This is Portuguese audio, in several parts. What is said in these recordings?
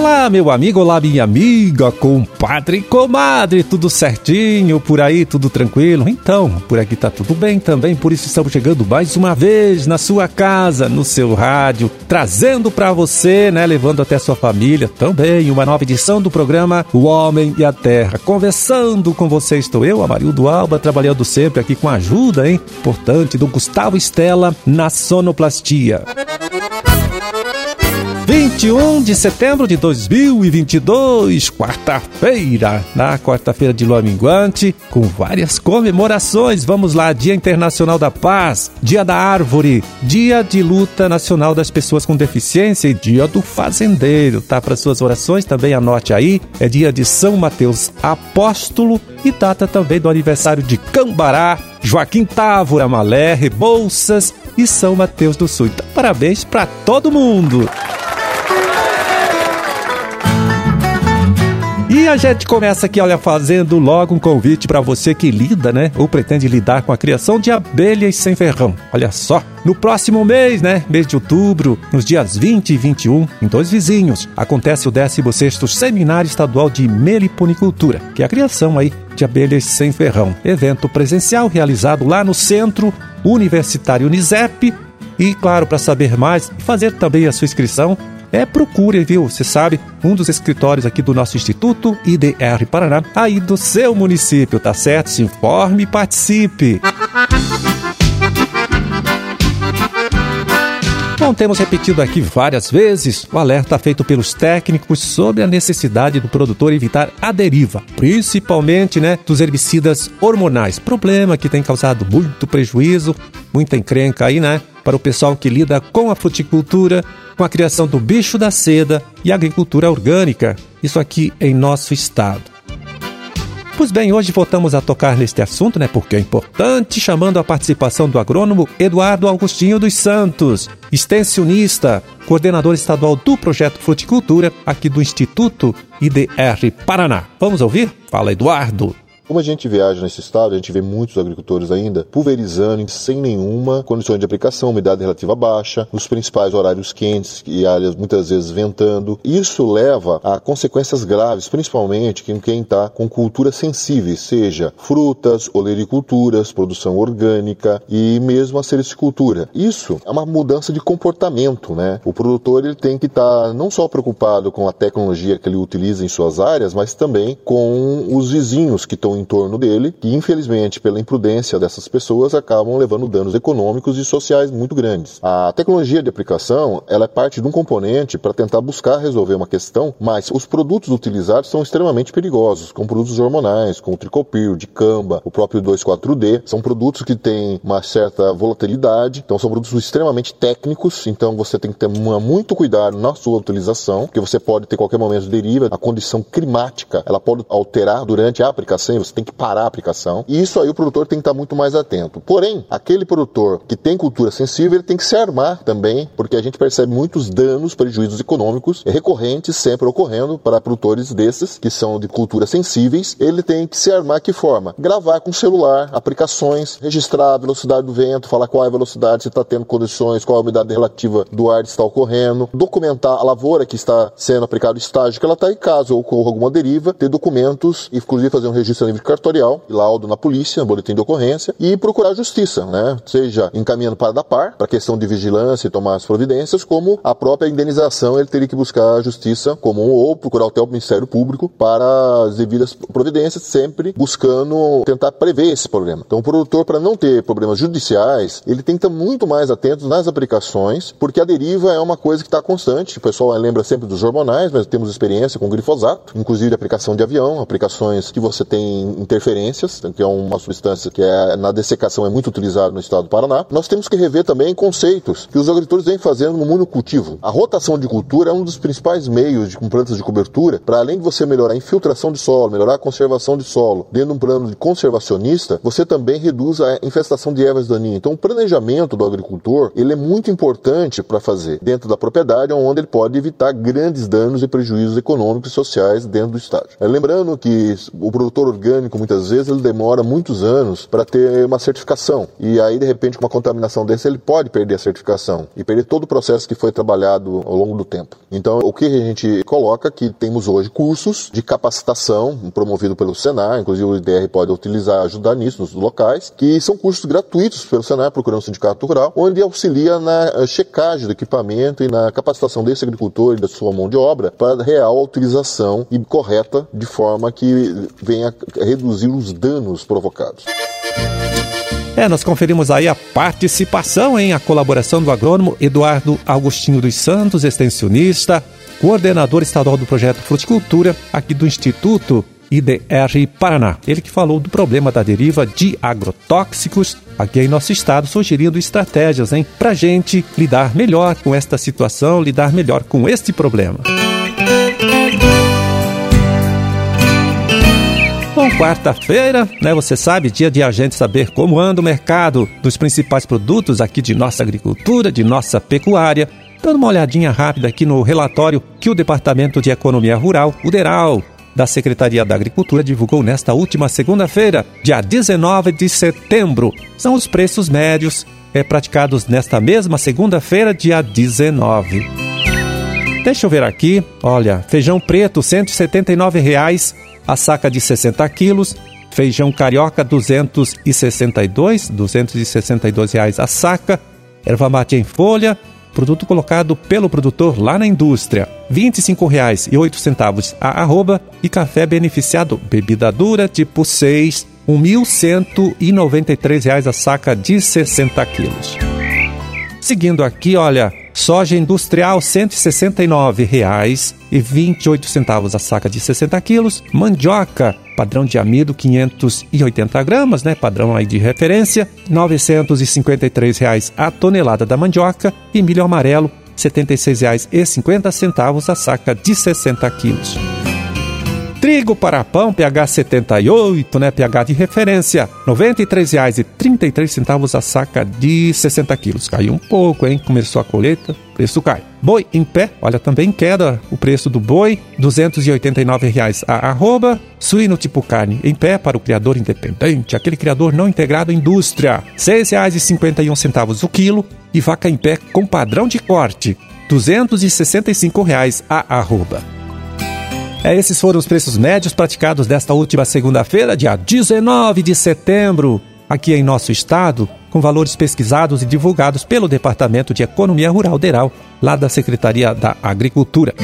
Olá, meu amigo, olá, minha amiga, compadre comadre, tudo certinho por aí, tudo tranquilo? Então, por aqui tá tudo bem também, por isso estamos chegando mais uma vez na sua casa, no seu rádio, trazendo para você, né, levando até sua família também uma nova edição do programa O Homem e a Terra. Conversando com você estou eu, Amarildo Alba, trabalhando sempre aqui com a ajuda, hein, importante do Gustavo Estela na sonoplastia. 21 de setembro de 2022, quarta-feira, na quarta-feira de lua minguante, com várias comemorações. Vamos lá, Dia Internacional da Paz, Dia da Árvore, Dia de Luta Nacional das Pessoas com Deficiência e Dia do Fazendeiro, tá? Para suas orações também anote aí, é dia de São Mateus Apóstolo e data também do aniversário de Cambará, Joaquim Távora, Malé, Rebouças e São Mateus do Sul. Então, parabéns para todo mundo! A gente começa aqui, olha, fazendo logo um convite para você que lida, né? Ou pretende lidar com a criação de abelhas sem ferrão. Olha só, no próximo mês, né? Mês de outubro, nos dias 20 e 21, em dois vizinhos, acontece o 16º Seminário Estadual de Meliponicultura, que é a criação aí de abelhas sem ferrão. Evento presencial realizado lá no Centro Universitário Unisep. E claro, para saber mais e fazer também a sua inscrição, é procure, viu? Você sabe, um dos escritórios aqui do nosso Instituto IDR Paraná, aí do seu município, tá certo? Se informe e participe. Temos repetido aqui várias vezes o alerta feito pelos técnicos sobre a necessidade do produtor evitar a deriva, principalmente né, dos herbicidas hormonais. Problema que tem causado muito prejuízo, muita encrenca aí, né? Para o pessoal que lida com a fruticultura, com a criação do bicho da seda e agricultura orgânica, isso aqui em nosso estado. Pois bem, hoje voltamos a tocar neste assunto, né? Porque é importante, chamando a participação do agrônomo Eduardo Augustinho dos Santos, extensionista, coordenador estadual do projeto Fruticultura aqui do Instituto IDR Paraná. Vamos ouvir? Fala, Eduardo. Como a gente viaja nesse estado, a gente vê muitos agricultores ainda pulverizando sem nenhuma condição de aplicação, umidade relativa baixa, nos principais horários quentes e áreas muitas vezes ventando. Isso leva a consequências graves, principalmente em quem está com culturas sensíveis, seja frutas, olericulturas, produção orgânica e mesmo a sericicultura. Isso é uma mudança de comportamento, né? O produtor ele tem que estar tá não só preocupado com a tecnologia que ele utiliza em suas áreas, mas também com os vizinhos que estão em torno dele, que infelizmente, pela imprudência dessas pessoas, acabam levando danos econômicos e sociais muito grandes. A tecnologia de aplicação, ela é parte de um componente para tentar buscar resolver uma questão, mas os produtos utilizados são extremamente perigosos, como produtos hormonais, como o tricopil, dicamba, o próprio 2,4-D, são produtos que têm uma certa volatilidade, então são produtos extremamente técnicos, então você tem que ter muito cuidado na sua utilização, porque você pode ter qualquer momento de deriva, a condição climática, ela pode alterar durante a aplicação, você tem que parar a aplicação. E isso aí o produtor tem que estar muito mais atento. Porém, aquele produtor que tem cultura sensível, ele tem que se armar também, porque a gente percebe muitos danos, prejuízos econômicos recorrentes sempre ocorrendo para produtores desses que são de culturas sensíveis. Ele tem que se armar que forma? Gravar com celular, aplicações, registrar a velocidade do vento, falar qual é a velocidade, se está tendo condições, qual é a umidade relativa do ar que está ocorrendo, documentar a lavoura que está sendo aplicado, o estágio que ela está e caso ocorra alguma deriva, ter documentos, inclusive fazer um registro livre cartorial, laudo na polícia, boletim de ocorrência e procurar justiça, né? Seja encaminhando para da par, para questão de vigilância e tomar as providências, como a própria indenização ele teria que buscar a justiça comum ou procurar até o Ministério Público para as devidas providências, sempre buscando tentar prever esse problema. Então o produtor, para não ter problemas judiciais, ele tem que estar muito mais atento nas aplicações, porque a deriva é uma coisa que está constante. O pessoal lembra sempre dos hormonais, mas temos experiência com glifosato, inclusive aplicação de avião, aplicações que você tem interferências, que é uma substância que é, na dessecação é muito utilizada no estado do Paraná. Nós temos que rever também conceitos que os agricultores vêm fazendo no monocultivo. A rotação de cultura é um dos principais meios de, com plantas de cobertura, para além de você melhorar a infiltração de solo, melhorar a conservação de solo, dentro de um plano de conservacionista, você também reduz a infestação de ervas daninhas. Então, o planejamento do agricultor, ele é muito importante para fazer dentro da propriedade, onde ele pode evitar grandes danos e prejuízos econômicos e sociais dentro do estádio. Lembrando que o produtor orgânico orgânico, muitas vezes, ele demora muitos anos para ter uma certificação. E aí, de repente, com uma contaminação desse, ele pode perder a certificação e perder todo o processo que foi trabalhado ao longo do tempo. Então, o que a gente coloca é que temos hoje cursos de capacitação promovido pelo Senar, inclusive o IDR pode utilizar, ajudar nisso nos locais, que são cursos gratuitos pelo Senar, procurando o Sindicato Rural, onde auxilia na checagem do equipamento e na capacitação desse agricultor e da sua mão de obra para real utilização e correta de forma que venha reduzir os danos provocados. É, nós conferimos aí a participação em a colaboração do agrônomo Eduardo Augustinho dos Santos, extensionista, coordenador estadual do projeto Fruticultura, aqui do Instituto IDR Paraná. Ele que falou do problema da deriva de agrotóxicos aqui em nosso estado, sugerindo estratégias, hein, para gente lidar melhor com esta situação, lidar melhor com este problema. Bom, quarta-feira, né? Você sabe, dia de a gente saber como anda o mercado dos principais produtos aqui de nossa agricultura, de nossa pecuária. Dando uma olhadinha rápida aqui no relatório que o Departamento de Economia Rural, o DERAL, da Secretaria da Agricultura divulgou nesta última segunda-feira, dia 19 de setembro. São os preços médios é, praticados nesta mesma segunda-feira, dia 19. Deixa eu ver aqui. Olha, feijão preto, R$ 179,00 a saca de 60 quilos, feijão carioca 262, 262 reais a saca, erva mate em folha, produto colocado pelo produtor lá na indústria, R$ 25,08 a arroba e café beneficiado bebida dura tipo 6, R$ 1.193 a saca de 60 quilos. Seguindo aqui, olha, soja industrial R$ 169,28 a saca de 60 quilos, mandioca padrão de amido 580 gramas, né, padrão aí de referência, R$ 953 a tonelada da mandioca e milho amarelo R$ 76,50 a saca de 60 quilos. Trigo para pão, pH 78, né? pH de referência, R$ 93,33 a saca de 60 quilos. Caiu um pouco, hein? Começou a colheita, preço cai. Boi em pé, olha também queda o preço do boi, R$ 289,00 a arroba. Suíno tipo carne em pé para o criador independente, aquele criador não integrado à indústria, R$ 6,51 o quilo. E vaca em pé com padrão de corte, R$ 265,00 a arroba. É, esses foram os preços médios praticados desta última segunda-feira, dia 19 de setembro, aqui em nosso estado, com valores pesquisados e divulgados pelo Departamento de Economia Rural Deral, lá da Secretaria da Agricultura.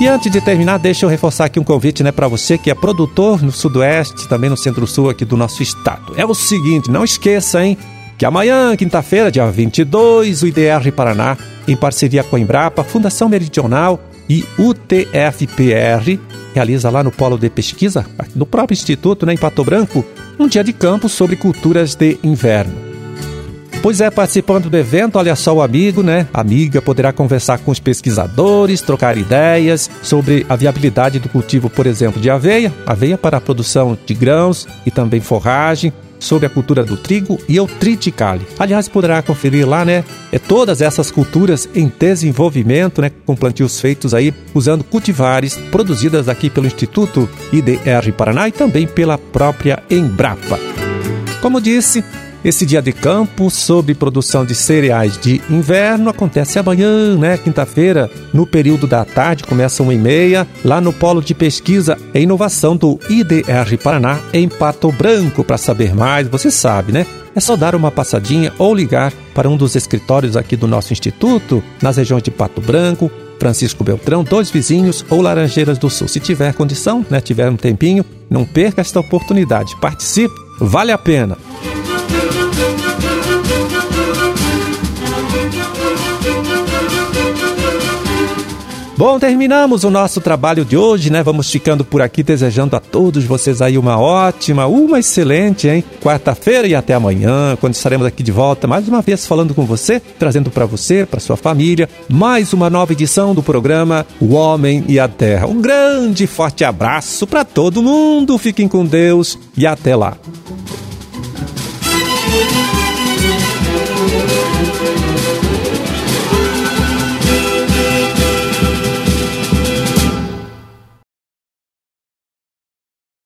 E antes de terminar, deixa eu reforçar aqui um convite né, para você que é produtor no Sudoeste, também no Centro-Sul aqui do nosso estado. É o seguinte, não esqueça, hein? Que amanhã, quinta-feira, dia 22, o IDR Paraná, em parceria com a Embrapa, Fundação Meridional e UTFPR, realiza lá no Polo de Pesquisa, no próprio Instituto, né, em Pato Branco, um dia de campo sobre culturas de inverno. Pois é, participando do evento, olha só o amigo, né? Amiga poderá conversar com os pesquisadores, trocar ideias sobre a viabilidade do cultivo, por exemplo, de aveia, aveia para a produção de grãos e também forragem, sobre a cultura do trigo e o triticale. Aliás, poderá conferir lá, né? É todas essas culturas em desenvolvimento, né? Com plantios feitos aí usando cultivares produzidas aqui pelo Instituto IDR Paraná e também pela própria Embrapa. Como disse, esse dia de campo sobre produção de cereais de inverno acontece amanhã, né? Quinta-feira, no período da tarde, começa 1 e meia, lá no Polo de Pesquisa e Inovação do IDR Paraná, em Pato Branco. Para saber mais, você sabe, né? É só dar uma passadinha ou ligar para um dos escritórios aqui do nosso instituto, nas regiões de Pato Branco, Francisco Beltrão, dois vizinhos ou Laranjeiras do Sul. Se tiver condição, né, tiver um tempinho, não perca esta oportunidade. Participe, vale a pena. Bom, terminamos o nosso trabalho de hoje, né? Vamos ficando por aqui desejando a todos vocês aí uma ótima, uma excelente, hein? Quarta-feira e até amanhã, quando estaremos aqui de volta mais uma vez falando com você, trazendo para você, para sua família, mais uma nova edição do programa O Homem e a Terra. Um grande forte abraço para todo mundo. Fiquem com Deus e até lá.